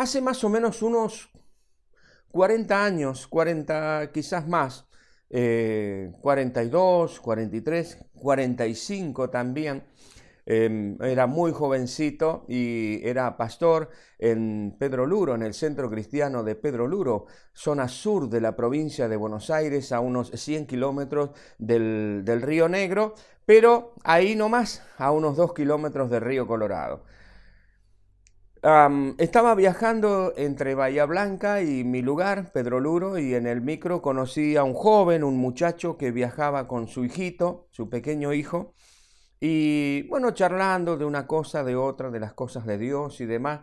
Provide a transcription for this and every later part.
Hace más o menos unos 40 años, 40 quizás más, 42, 43, 45 también, Em, era muy jovencito y era pastor en Pedro Luro, en el centro cristiano de Pedro Luro, zona sur de la provincia de Buenos Aires, a unos 100 kilómetros del, Río Negro, pero ahí nomás, a unos 2 kilómetros del Río Colorado. Estaba viajando entre Bahía Blanca y mi lugar, Pedro Luro, y en el micro conocí a un joven, un muchacho que viajaba con su hijito, su pequeño hijo, y bueno, charlando de una cosa, de otra, de las cosas de Dios y demás,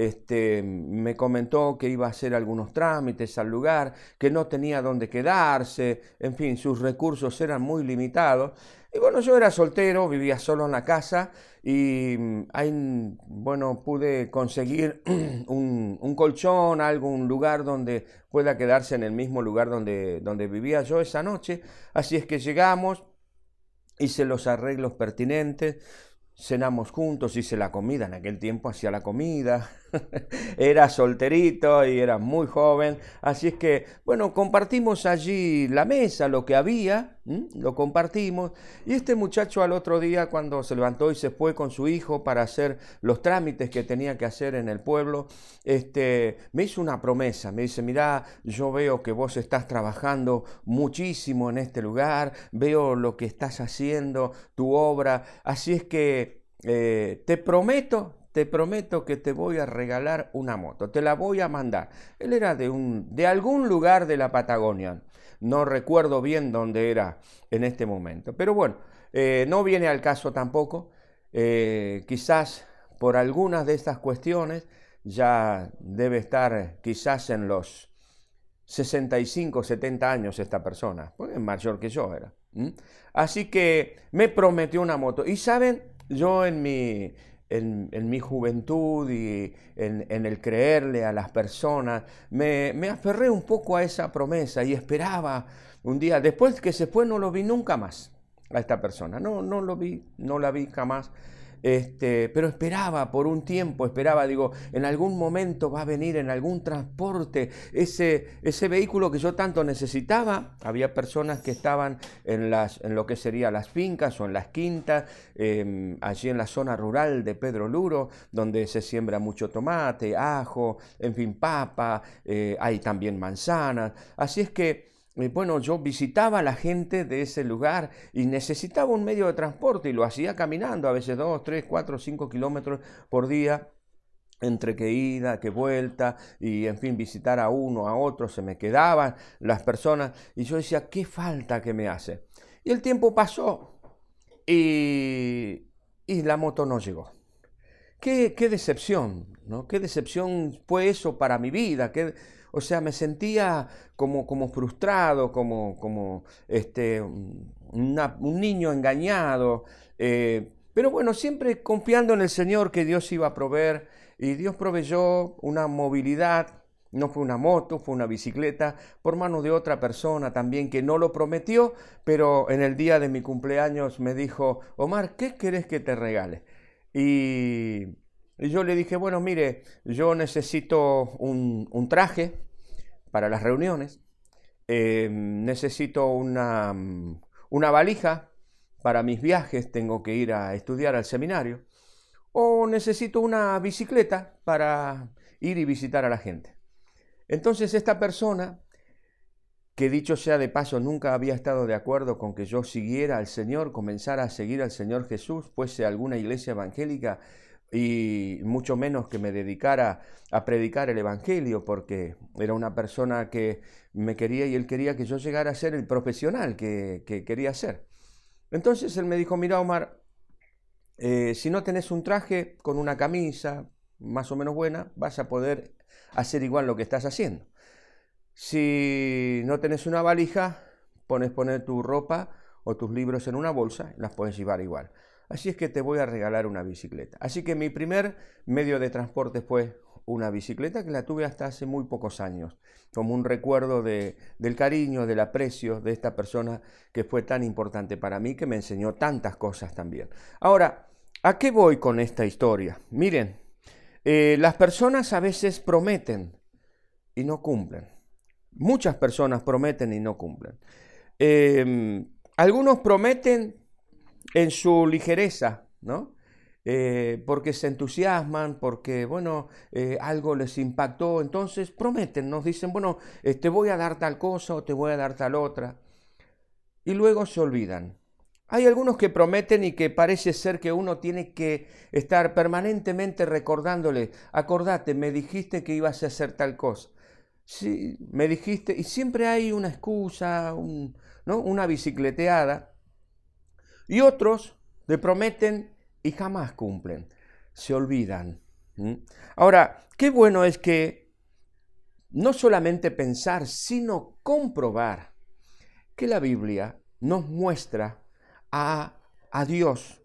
este, me comentó que iba a hacer algunos trámites al lugar, que no tenía dónde quedarse, en fin, sus recursos eran muy limitados. Y bueno, yo era soltero, vivía solo en la casa y mm, ahí, bueno, pude conseguir un, un, colchón, algún lugar donde pueda quedarse en el mismo lugar donde, donde vivía yo esa noche. Así es que llegamos, hice los arreglos pertinentes, cenamos juntos, hice la comida, en aquel tiempo hacía la comida, era solterito y era muy joven, así es que, bueno, compartimos allí la mesa, lo que había, lo compartimos, y este muchacho al otro día cuando se levantó y se fue con su hijo para hacer los trámites que tenía que hacer en el pueblo, este, me hizo una promesa, me dice, mira, yo veo que vos estás trabajando muchísimo en este lugar, veo lo que estás haciendo, tu obra, así es que eh, te prometo te prometo que te voy a regalar una moto, te la voy a mandar. Él era de, un, de algún lugar de la Patagonia, no recuerdo bien dónde era en este momento, pero bueno, eh, no viene al caso tampoco, eh, quizás por algunas de estas cuestiones ya debe estar quizás en los 65, 70 años esta persona, pues es mayor que yo era. Así que me prometió una moto. Y saben, yo en mi, en, mi juventud y en, el creerle a las personas, me, aferré un poco a esa promesa y esperaba un día, después que se fue no lo vi nunca más a esta persona, no, no lo vi, no la vi jamás. Este, pero esperaba por un tiempo, esperaba, digo, en algún momento va a venir en algún transporte ese, ese vehículo que yo tanto necesitaba. Había personas que estaban en, las, en lo que serían las fincas o en las quintas, em, allí en la zona rural de Pedro Luro, donde se siembra mucho tomate, ajo, en fin, papa, eh, hay también manzanas. Así es que bueno, yo visitaba a la gente de ese lugar y necesitaba un medio de transporte y lo hacía caminando, a veces dos, tres, cuatro, cinco kilómetros por día entre que ida, que vuelta, y en fin, visitar a uno, a otro, se me quedaban las personas, y yo decía, ¿qué falta que me hace? Y el tiempo pasó, y, y la moto no llegó. Qué, qué decepción, ¿no? Qué decepción fue eso para mi vida, qué, o sea, me sentía como, como frustrado, como, como este, un niño engañado. Eh, pero bueno, siempre confiando en el Señor que Dios iba a proveer. Y Dios proveyó una movilidad, no fue una moto, fue una bicicleta, por mano de otra persona también que no lo prometió, pero en el día de mi cumpleaños me dijo, Omar, ¿qué querés que te regale? Y y yo le dije, bueno, mire, yo necesito un, traje para las reuniones, em, necesito una, una valija para mis viajes, tengo que ir a estudiar al seminario, o necesito una bicicleta para ir y visitar a la gente. Entonces esta persona, que dicho sea de paso, nunca había estado de acuerdo con que yo siguiera al Señor, comenzara a seguir al Señor Jesús, fuese alguna iglesia evangélica, y mucho menos que me dedicara a predicar el Evangelio, porque era una persona que me quería y él quería que yo llegara a ser el profesional que, quería ser. Entonces él me dijo, mira Omar, eh, si no tenés un traje con una camisa más o menos buena, vas a poder hacer igual lo que estás haciendo. Si no tenés una valija, pones poner tu ropa o tus libros en una bolsa, las puedes llevar igual. Así es que te voy a regalar una bicicleta. Así que mi primer medio de transporte fue una bicicleta que la tuve hasta hace muy pocos años, como un recuerdo de, del cariño, del aprecio de esta persona que fue tan importante para mí, que me enseñó tantas cosas también. Ahora, ¿a qué voy con esta historia? Miren, Eh, las personas a veces prometen y no cumplen. Muchas personas prometen y no cumplen. Em, algunos prometen en su ligereza, ¿no? Eh, porque se entusiasman, porque, bueno, eh, algo les impactó, entonces prometen, nos dicen, bueno, te voy a dar tal cosa o te voy a dar tal otra, y luego se olvidan. Hay algunos que prometen y que parece ser que uno tiene que estar permanentemente recordándole, acordate, me dijiste que ibas a hacer tal cosa. Sí, me dijiste, y siempre hay una excusa, ¿no? una bicicleteada. Y otros le prometen y jamás cumplen, se olvidan. Ahora, qué bueno es que no solamente pensar, sino comprobar que la Biblia nos muestra a, Dios,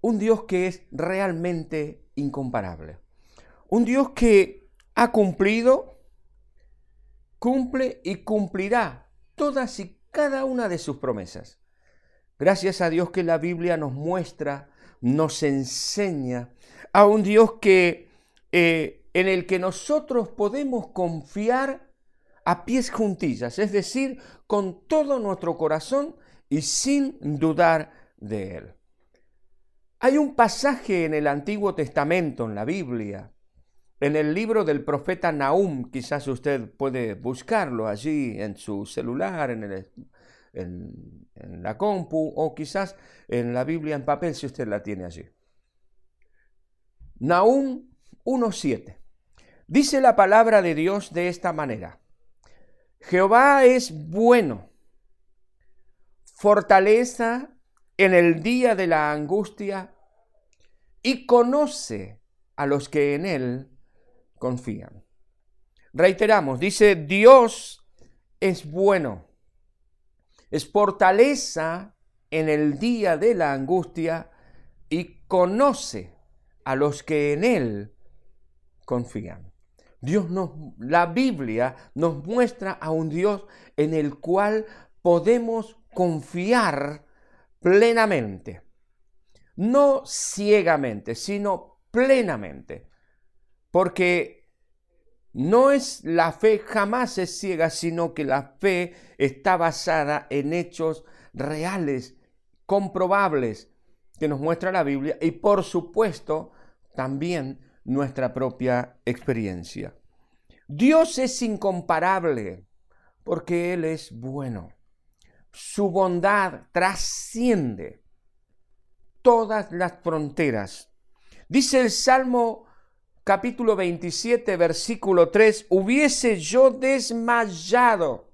un Dios que es realmente incomparable, un Dios que ha cumplido, cumple y cumplirá todas y cada una de sus promesas. Gracias a Dios que la Biblia nos muestra, nos enseña a un Dios que eh, en el que nosotros podemos confiar a pies juntillas, es decir, con todo nuestro corazón y sin dudar de él. Hay un pasaje en el Antiguo Testamento, en la Biblia, en el libro del profeta Nahum, quizás usted puede buscarlo allí en su celular, en, en la compu o quizás en la Biblia en papel si usted la tiene allí. Nahum 1.7. Dice la palabra de Dios de esta manera. Jehová es bueno fortaleza en el día de la angustia y conoce a los que en él confían. Reiteramos, dice Dios es bueno, es fortaleza en el día de la angustia y conoce a los que en él confían. Dios nos, la Biblia nos muestra a un Dios en el cual podemos confiar plenamente. No ciegamente, sino plenamente. Porque no es la fe jamás es ciega, sino que la fe está basada en hechos reales, comprobables, que nos muestra la Biblia y por supuesto también nuestra propia experiencia. Dios es incomparable porque Él es bueno su bondad trasciende todas las fronteras. Dice el Salmo capítulo 27, versículo 3, hubiese yo desmayado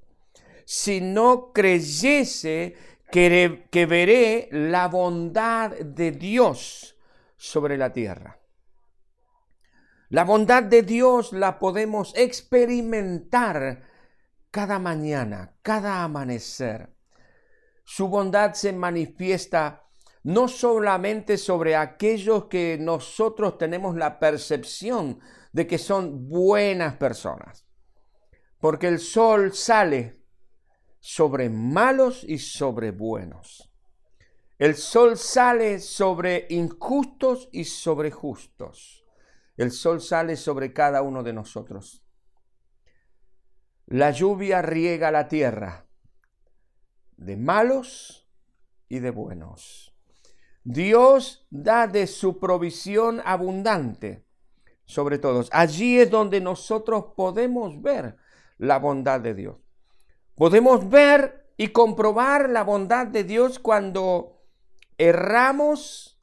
si no creyese que, que veré la bondad de Dios sobre la tierra. La bondad de Dios la podemos experimentar cada mañana, cada amanecer. Su bondad se manifiesta no solamente sobre aquellos que nosotros tenemos la percepción de que son buenas personas, porque el sol sale sobre malos y sobre buenos. El sol sale sobre injustos y sobre justos. El sol sale sobre cada uno de nosotros. La lluvia riega la tierra de malos y de buenos. Dios da de su provisión abundante sobre todos. Allí es donde nosotros podemos ver la bondad de Dios. Podemos ver y comprobar la bondad de Dios cuando erramos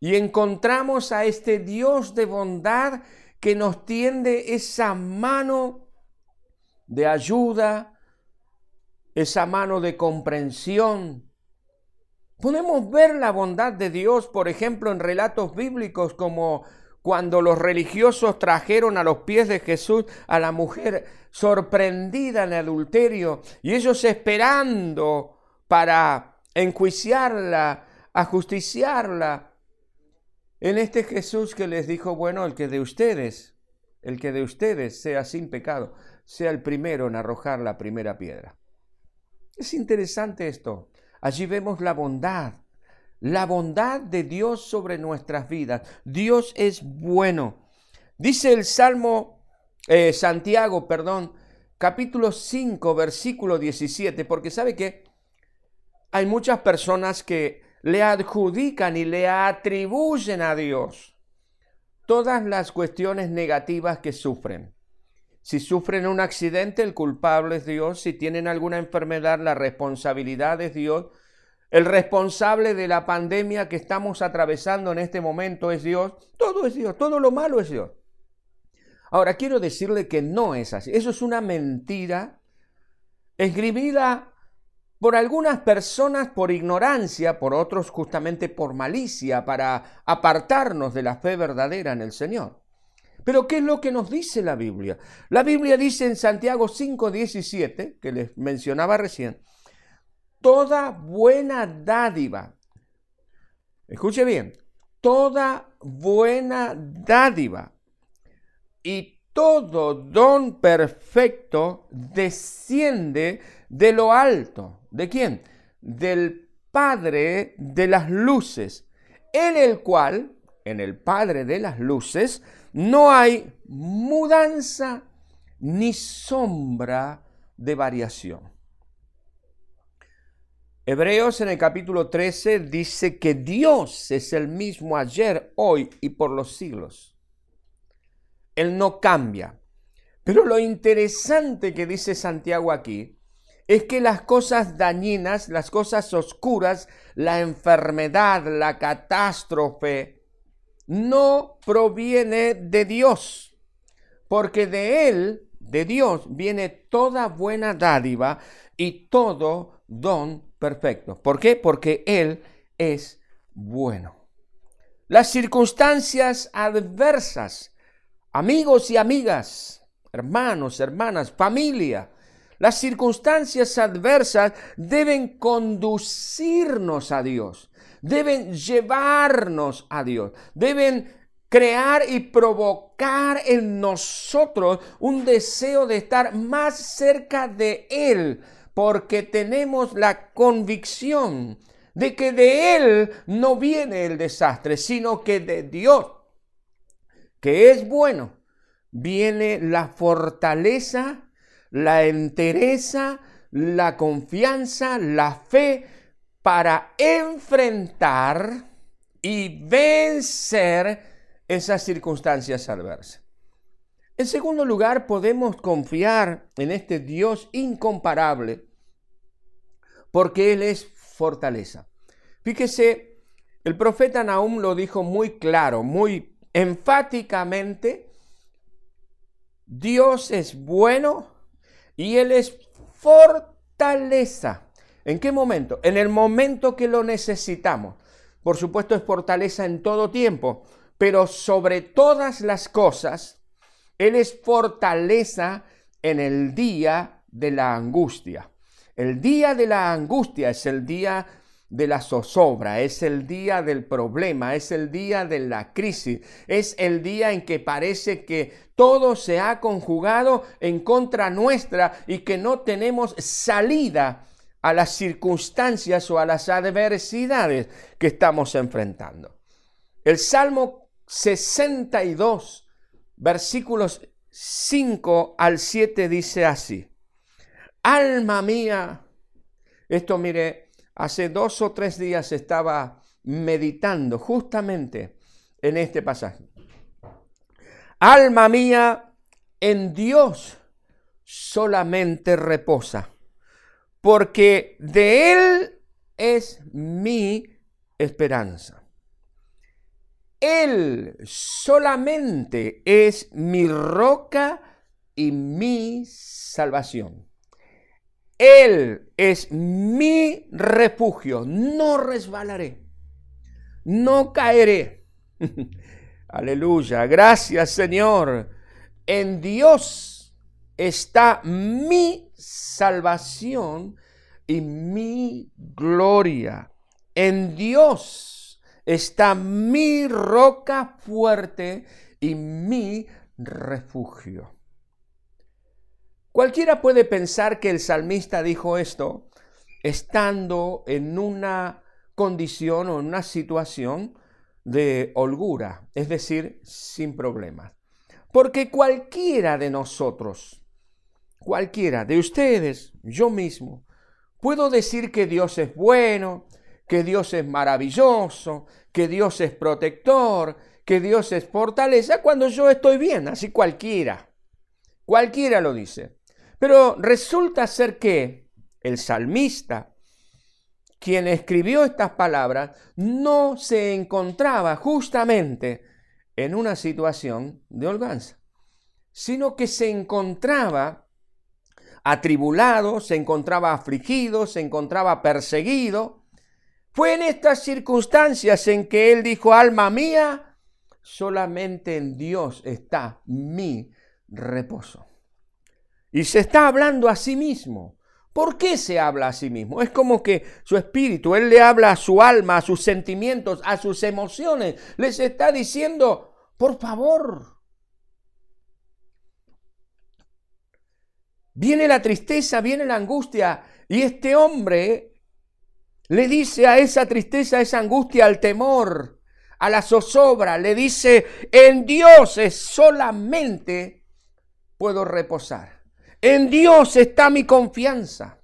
y encontramos a este Dios de bondad que nos tiende esa mano de ayuda, esa mano de comprensión. Podemos ver la bondad de Dios, por ejemplo, en relatos bíblicos como cuando los religiosos trajeron a los pies de Jesús a la mujer sorprendida en adulterio y ellos esperando para enjuiciarla, ajusticiarla. En este Jesús que les dijo, bueno, el que de ustedes, el que de ustedes sea sin pecado, sea el primero en arrojar la primera piedra. Es interesante esto. Allí vemos la bondad, la bondad de Dios sobre nuestras vidas. Dios es bueno. Dice el Salmo, eh, Santiago, perdón, capítulo 5, versículo 17, porque sabe que hay muchas personas que le adjudican y le atribuyen a Dios todas las cuestiones negativas que sufren. Si sufren un accidente, el culpable es Dios. Si tienen alguna enfermedad, la responsabilidad es Dios. El responsable de la pandemia que estamos atravesando en este momento es Dios. Todo es Dios, todo lo malo es Dios. Ahora, quiero decirle que no es así. Eso es una mentira escribida por algunas personas por ignorancia, por otros justamente por malicia, para apartarnos de la fe verdadera en el Señor. Pero ¿qué es lo que nos dice la Biblia? La Biblia dice en Santiago 5:17, que les mencionaba recién, toda buena dádiva, escuche bien, toda buena dádiva y todo don perfecto desciende de lo alto. ¿De quién? Del Padre de las luces, en el cual, en el Padre de las luces, no hay mudanza ni sombra de variación. Hebreos en el capítulo 13 dice que Dios es el mismo ayer, hoy y por los siglos. Él no cambia. Pero lo interesante que dice Santiago aquí es que las cosas dañinas, las cosas oscuras, la enfermedad, la catástrofe, no proviene de Dios, porque de Él, de Dios, viene toda buena dádiva y todo don perfecto. ¿Por qué? Porque Él es bueno. Las circunstancias adversas, amigos y amigas, hermanos, hermanas, familia, las circunstancias adversas deben conducirnos a Dios, deben llevarnos a Dios, deben crear y provocar en nosotros un deseo de estar más cerca de Él porque tenemos la convicción de que de Él no viene el desastre, sino que de Dios, que es bueno, viene la fortaleza, la entereza, la confianza, la fe para enfrentar y vencer esas circunstancias adversas. En segundo lugar, podemos confiar en este Dios incomparable porque Él es fortaleza. Fíjese, el profeta Nahum lo dijo muy claro, muy enfáticamente, Dios es bueno y Él es fortaleza. ¿En qué momento? En el momento que lo necesitamos. Por supuesto es fortaleza en todo tiempo, pero sobre todas las cosas, Él es fortaleza en el día de la angustia. El día de la angustia es el día de la zozobra, es el día del problema, es el día de la crisis, es el día en que parece que todo se ha conjugado en contra nuestra y que no tenemos salida a las circunstancias o a las adversidades que estamos enfrentando. El Salmo 62, versículos 5 al 7 dice así. Alma mía, esto mire, hace dos o tres días estaba meditando justamente en este pasaje. Alma mía, en Dios solamente reposa, porque de Él es mi esperanza. Él solamente es mi roca y mi salvación. Él es mi refugio, no resbalaré, no caeré. Aleluya, gracias Señor. En Dios está mi salvación y mi gloria. En Dios está mi roca fuerte y mi refugio. Cualquiera puede pensar que el salmista dijo esto estando en una condición o en una situación de holgura, es decir, sin problemas. Porque cualquiera de nosotros, cualquiera de ustedes, yo mismo, puedo decir que Dios es bueno, que Dios es maravilloso, que Dios es protector, que Dios es fortaleza cuando yo estoy bien, así cualquiera. Cualquiera lo dice. Pero resulta ser que el salmista, quien escribió estas palabras, no se encontraba justamente en una situación de holganza, sino que se encontraba atribulado, se encontraba afligido, se encontraba perseguido. Fue en estas circunstancias en que él dijo, alma mía, solamente en Dios está mi reposo. Y se está hablando a sí mismo. ¿Por qué se habla a sí mismo? Es como que su espíritu, él le habla a su alma, a sus sentimientos, a sus emociones. Les está diciendo, por favor. Viene la tristeza, viene la angustia. Y este hombre le dice a esa tristeza, a esa angustia, al temor, a la zozobra, le dice, en Dios es solamente puedo reposar. En Dios está mi confianza.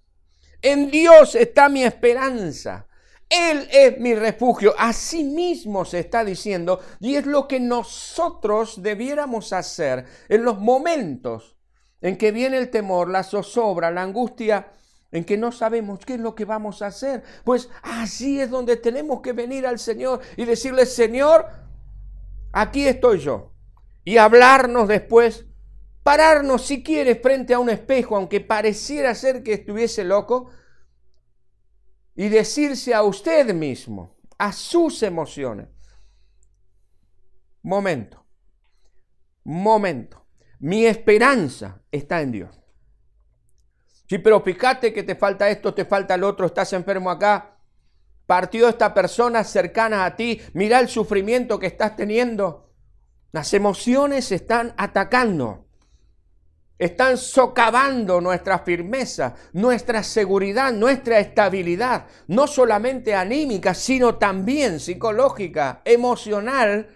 En Dios está mi esperanza. Él es mi refugio. Así mismo se está diciendo y es lo que nosotros debiéramos hacer en los momentos en que viene el temor, la zozobra, la angustia en que no sabemos qué es lo que vamos a hacer. Pues así es donde tenemos que venir al Señor y decirle, Señor, aquí estoy yo. Y hablarnos después, pararnos si quieres frente a un espejo, aunque pareciera ser que estuviese loco, y decirse a usted mismo, a sus emociones, momento, momento, mi esperanza está en Dios. Sí, pero fíjate que te falta esto, te falta el otro, estás enfermo acá. Partió esta persona cercana a ti, mira el sufrimiento que estás teniendo. Las emociones están atacando, están socavando nuestra firmeza, nuestra seguridad, nuestra estabilidad, no solamente anímica, sino también psicológica, emocional,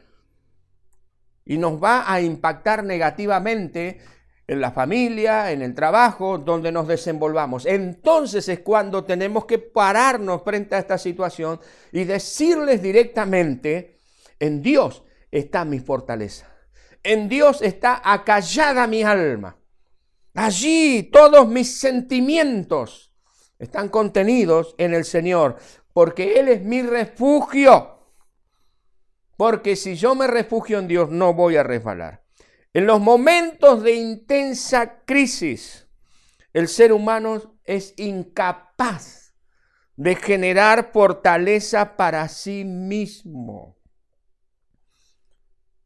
y nos va a impactar negativamente en la familia, en el trabajo, donde nos desenvolvamos. Entonces es cuando tenemos que pararnos frente a esta situación y decirles directamente, en Dios está mi fortaleza. En Dios está acallada mi alma. Allí todos mis sentimientos están contenidos en el Señor, porque Él es mi refugio. Porque si yo me refugio en Dios, no voy a resbalar. En los momentos de intensa crisis, el ser humano es incapaz de generar fortaleza para sí mismo.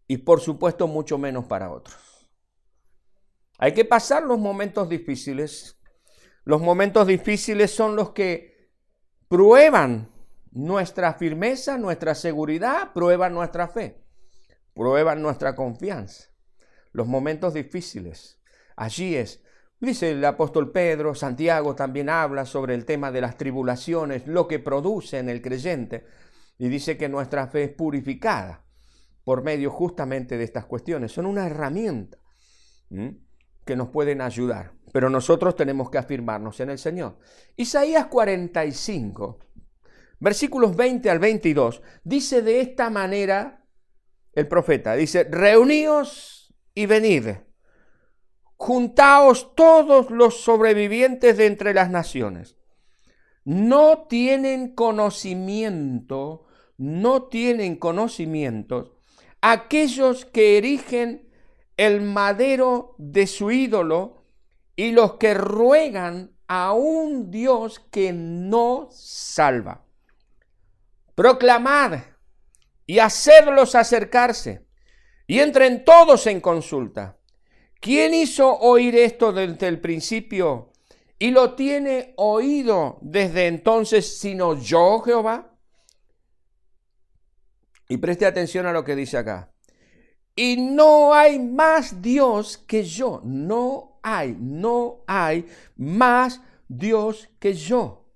Y por supuesto mucho menos para otros. Hay que pasar los momentos difíciles. Los momentos difíciles son los que prueban nuestra firmeza, nuestra seguridad, prueban nuestra fe, prueban nuestra confianza los momentos difíciles. Allí es. Dice el apóstol Pedro, Santiago también habla sobre el tema de las tribulaciones, lo que produce en el creyente, y dice que nuestra fe es purificada por medio justamente de estas cuestiones. Son una herramienta que nos pueden ayudar, pero nosotros tenemos que afirmarnos en el Señor. Isaías 45, versículos 20 al 22, dice de esta manera el profeta, dice, reuníos y venid, juntaos todos los sobrevivientes de entre las naciones. No tienen conocimiento, no tienen conocimiento aquellos que erigen el madero de su ídolo y los que ruegan a un Dios que no salva. Proclamad y hacedlos acercarse y entren todos en consulta. ¿Quién hizo oír esto desde el principio y lo tiene oído desde entonces sino yo, Jehová? Y preste atención a lo que dice acá. Y no hay más Dios que yo. No hay, no hay más Dios que yo.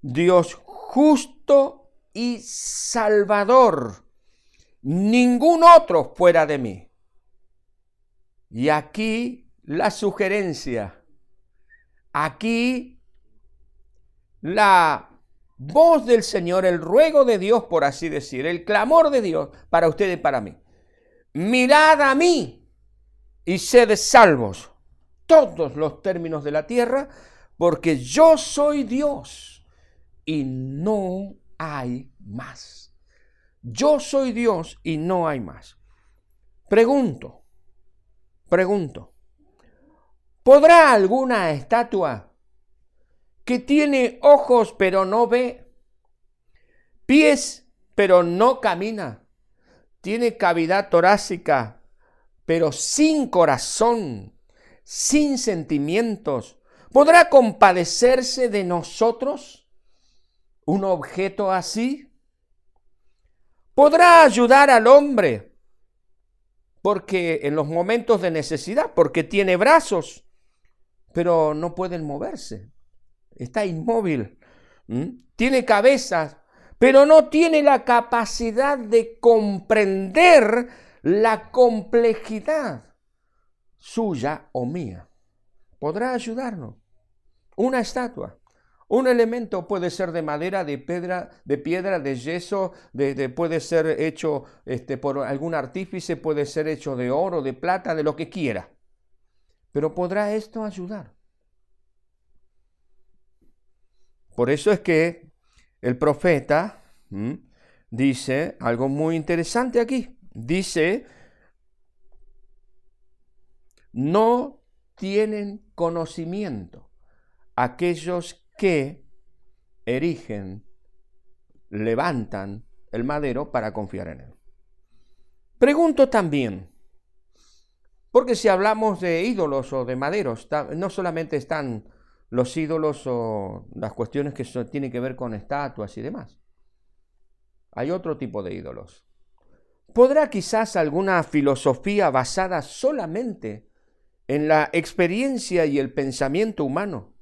Dios justo y salvador ningún otro fuera de mí. Y aquí la sugerencia, aquí la voz del Señor, el ruego de Dios, por así decir, el clamor de Dios para ustedes y para mí. Mirad a mí y sed salvos todos los términos de la tierra, porque yo soy Dios y no hay más. Yo soy Dios y no hay más. Pregunto, pregunto, ¿podrá alguna estatua que tiene ojos pero no ve, pies pero no camina, tiene cavidad torácica pero sin corazón, sin sentimientos, ¿podrá compadecerse de nosotros un objeto así? ¿Podrá ayudar al hombre? Porque en los momentos de necesidad, porque tiene brazos, pero no pueden moverse. Está inmóvil. Tiene cabezas, pero no tiene la capacidad de comprender la complejidad suya o mía. ¿Podrá ayudarnos? Una estatua. Un elemento puede ser de madera, de piedra, de, piedra, de yeso, de, puede ser hecho este, por algún artífice, puede ser hecho de oro, de plata, de lo que quiera. Pero ¿podrá esto ayudar? Por eso es que el profeta dice algo muy interesante aquí. Dice, no tienen conocimiento aquellos que erigen, levantan el madero para confiar en él. Pregunto también, porque si hablamos de ídolos o de maderos, no solamente están los ídolos o las cuestiones que tienen que ver con estatuas y demás. Hay otro tipo de ídolos. ¿Podrá quizás alguna filosofía basada solamente en la experiencia y el pensamiento humano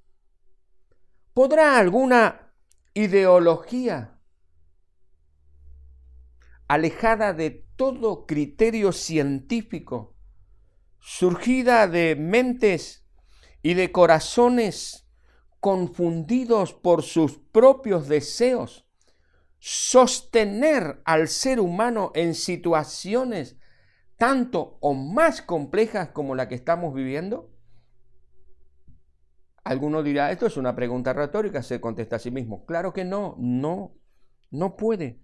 ¿Podrá alguna ideología alejada de todo criterio científico, surgida de mentes y de corazones confundidos por sus propios deseos, sostener al ser humano en situaciones tanto o más complejas como la que estamos viviendo? Alguno dirá, esto es una pregunta retórica, se contesta a sí mismo. Claro que no, no, no puede.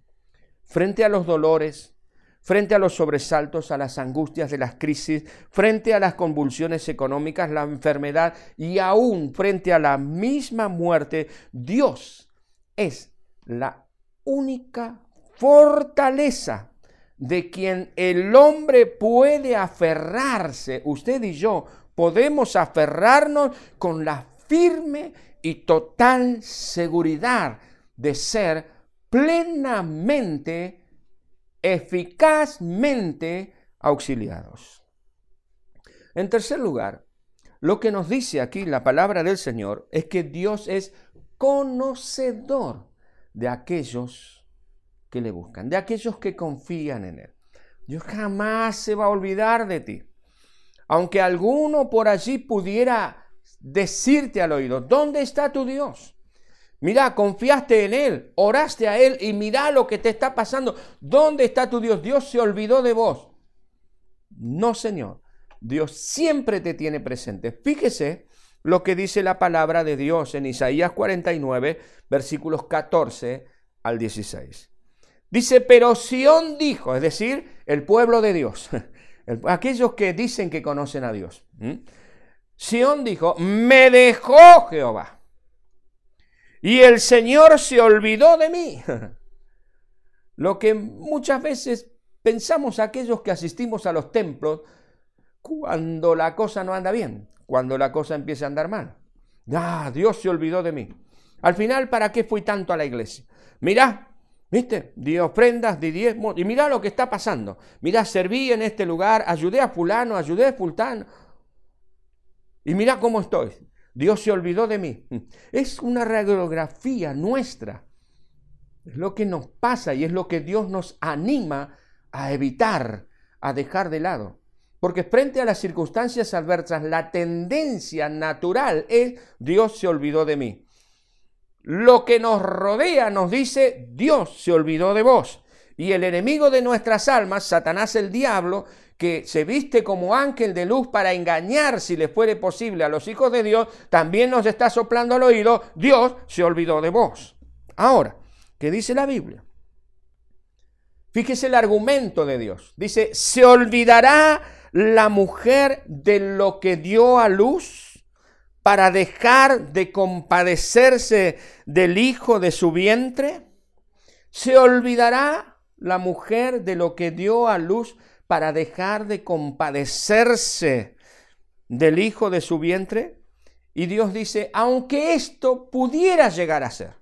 Frente a los dolores, frente a los sobresaltos, a las angustias de las crisis, frente a las convulsiones económicas, la enfermedad y aún frente a la misma muerte, Dios es la única fortaleza de quien el hombre puede aferrarse, usted y yo podemos aferrarnos con la firme y total seguridad de ser plenamente, eficazmente auxiliados. En tercer lugar, lo que nos dice aquí la palabra del Señor es que Dios es conocedor de aquellos que le buscan, de aquellos que confían en Él. Dios jamás se va a olvidar de ti. Aunque alguno por allí pudiera decirte al oído, ¿dónde está tu Dios? Mira, confiaste en Él, oraste a Él y mira lo que te está pasando. ¿Dónde está tu Dios? Dios se olvidó de vos. No, Señor. Dios siempre te tiene presente. Fíjese lo que dice la palabra de Dios en Isaías 49, versículos 14 al 16. Dice, pero Sión dijo, es decir, el pueblo de Dios, aquellos que dicen que conocen a Dios. Sión dijo, me dejó Jehová. Y el Señor se olvidó de mí. Lo que muchas veces pensamos aquellos que asistimos a los templos cuando la cosa no anda bien, cuando la cosa empieza a andar mal. Ah, Dios se olvidó de mí. Al final, ¿para qué fui tanto a la iglesia? Mirá, ¿viste? Di ofrendas, di diezmos, y mirá lo que está pasando. Mirá, serví en este lugar, ayudé a fulano, ayudé a fulano. Y mira cómo estoy. Dios se olvidó de mí. Es una radiografía nuestra. Es lo que nos pasa y es lo que Dios nos anima a evitar, a dejar de lado. Porque frente a las circunstancias adversas, la tendencia natural es Dios se olvidó de mí. Lo que nos rodea nos dice Dios se olvidó de vos. Y el enemigo de nuestras almas, Satanás el diablo, que se viste como ángel de luz para engañar, si le fuere posible, a los hijos de Dios, también nos está soplando al oído, Dios se olvidó de vos. Ahora, ¿qué dice la Biblia? Fíjese el argumento de Dios. Dice, ¿se olvidará la mujer de lo que dio a luz para dejar de compadecerse del hijo de su vientre? ¿Se olvidará la mujer de lo que dio a luz para dejar de compadecerse del hijo de su vientre? Y Dios dice, aunque esto pudiera llegar a ser,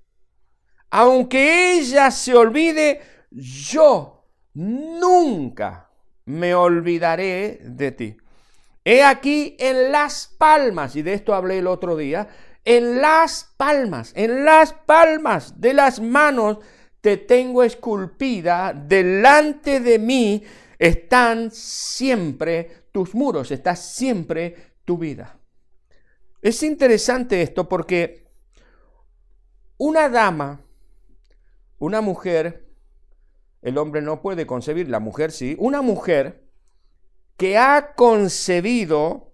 aunque ella se olvide, yo nunca me olvidaré de ti. He aquí en las palmas, y de esto hablé el otro día, en las palmas, en las palmas de las manos te tengo esculpida, delante de mí están siempre tus muros, está siempre tu vida. Es interesante esto porque una dama, una mujer, el hombre no puede concebir, la mujer sí, una mujer que ha concebido,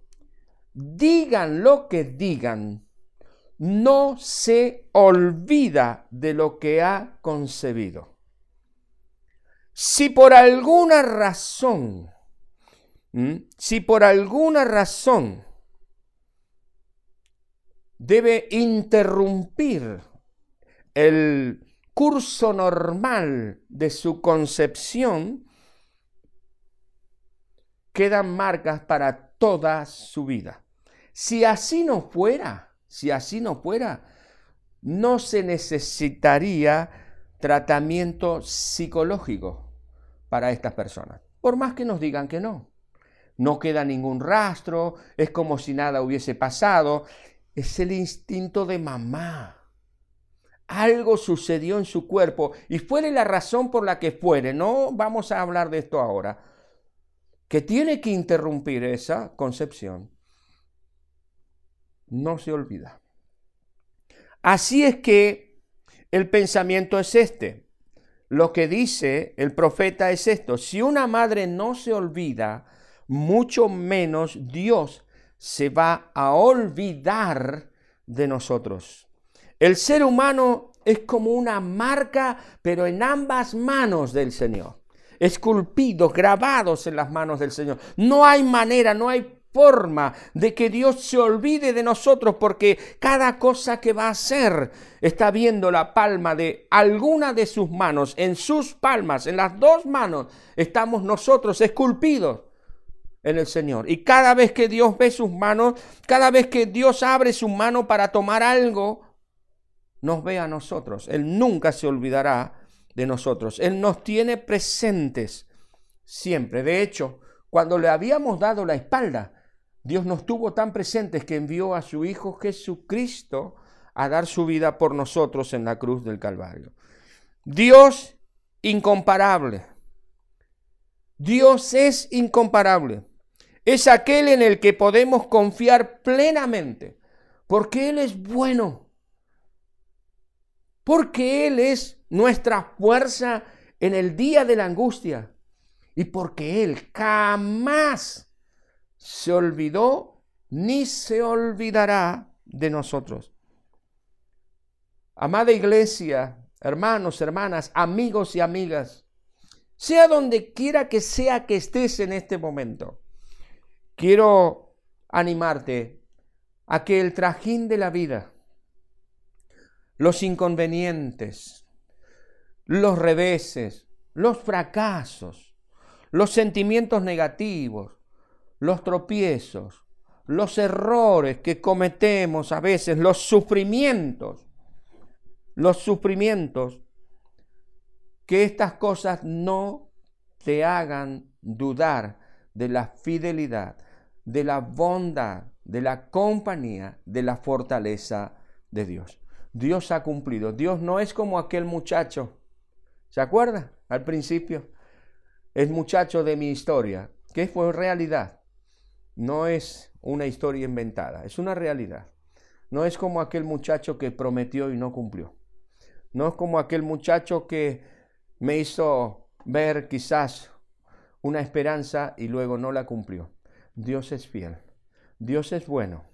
digan lo que digan, no se olvida de lo que ha concebido. Si por alguna razón, si por alguna razón debe interrumpir el curso normal de su concepción, quedan marcas para toda su vida. Si así no fuera, si así no fuera, no se necesitaría tratamiento psicológico para estas personas. Por más que nos digan que no. No queda ningún rastro, es como si nada hubiese pasado. Es el instinto de mamá. Algo sucedió en su cuerpo y fuere la razón por la que fuere. No vamos a hablar de esto ahora. Que tiene que interrumpir esa concepción. No se olvida. Así es que el pensamiento es este lo que dice el profeta es esto, si una madre no se olvida, mucho menos Dios se va a olvidar de nosotros. El ser humano es como una marca, pero en ambas manos del Señor. Esculpidos, grabados en las manos del Señor. No hay manera, no hay forma de que Dios se olvide de nosotros porque cada cosa que va a hacer está viendo la palma de alguna de sus manos, en sus palmas, en las dos manos, estamos nosotros esculpidos en el Señor. Y cada vez que Dios ve sus manos, cada vez que Dios abre su mano para tomar algo, nos ve a nosotros. Él nunca se olvidará de nosotros. Él nos tiene presentes siempre. De hecho, cuando le habíamos dado la espalda, Dios nos tuvo tan presentes que envió a su Hijo Jesucristo a dar su vida por nosotros en la cruz del Calvario. Dios incomparable. Dios es incomparable. Es aquel en el que podemos confiar plenamente, porque Él es bueno, porque Él es nuestra fuerza en el día de la angustia y porque Él jamás se olvidó ni se olvidará de nosotros. Amada iglesia, hermanos, hermanas, amigos y amigas, sea donde quiera que sea que estés en este momento, quiero animarte a que el trajín de la vida, los inconvenientes, los reveses, los fracasos, los sentimientos negativos, los tropiezos, los errores que cometemos a veces, los sufrimientos, los sufrimientos, que estas cosas no te hagan dudar de la fidelidad, de la bondad, de la compañía, de la fortaleza de Dios. Dios ha cumplido. Dios no es como aquel muchacho. ¿Se acuerda? Al principio. El muchacho de mi historia que por realidad. No es una historia inventada, es una realidad. No es como aquel muchacho que prometió y no cumplió. No es como aquel muchacho que me hizo ver quizás una esperanza y luego no la cumplió. Dios es fiel. Dios es bueno.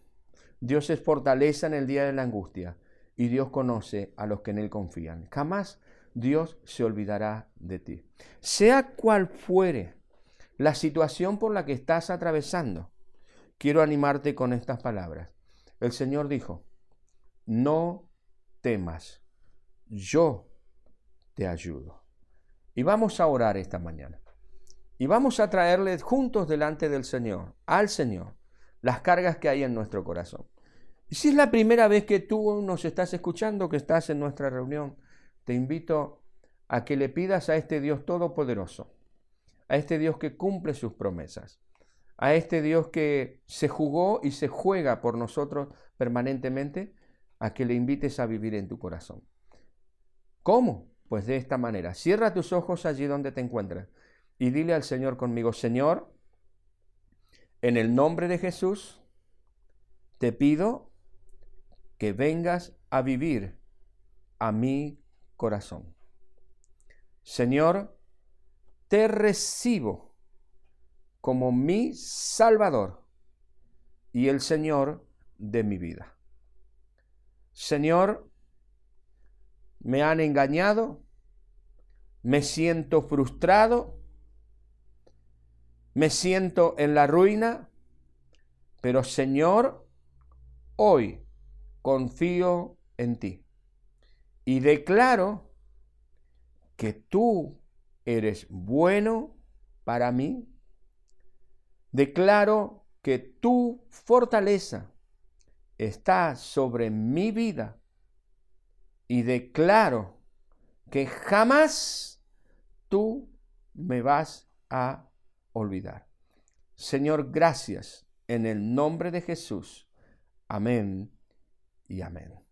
Dios es fortaleza en el día de la angustia y Dios conoce a los que en Él confían. Jamás Dios se olvidará de ti. Sea cual fuere la situación por la que estás atravesando, quiero animarte con estas palabras. El Señor dijo, no temas, yo te ayudo. Y vamos a orar esta mañana. Y vamos a traerle juntos delante del Señor, al Señor, las cargas que hay en nuestro corazón. Y si es la primera vez que tú nos estás escuchando, que estás en nuestra reunión, te invito a que le pidas a este Dios todopoderoso, a este Dios que cumple sus promesas, a este Dios que se jugó y se juega por nosotros permanentemente, a que le invites a vivir en tu corazón. ¿Cómo? Pues de esta manera. Cierra tus ojos allí donde te encuentras y dile al Señor conmigo, Señor, en el nombre de Jesús, te pido que vengas a vivir a mi corazón. Señor, te recibo como mi Salvador y el Señor de mi vida. Señor, me han engañado, me siento frustrado, me siento en la ruina, pero Señor, hoy confío en ti y declaro que tú eres bueno para mí. Declaro que tu fortaleza está sobre mi vida y declaro que jamás tú me vas a olvidar. Señor, gracias en el nombre de Jesús. Amén y amén.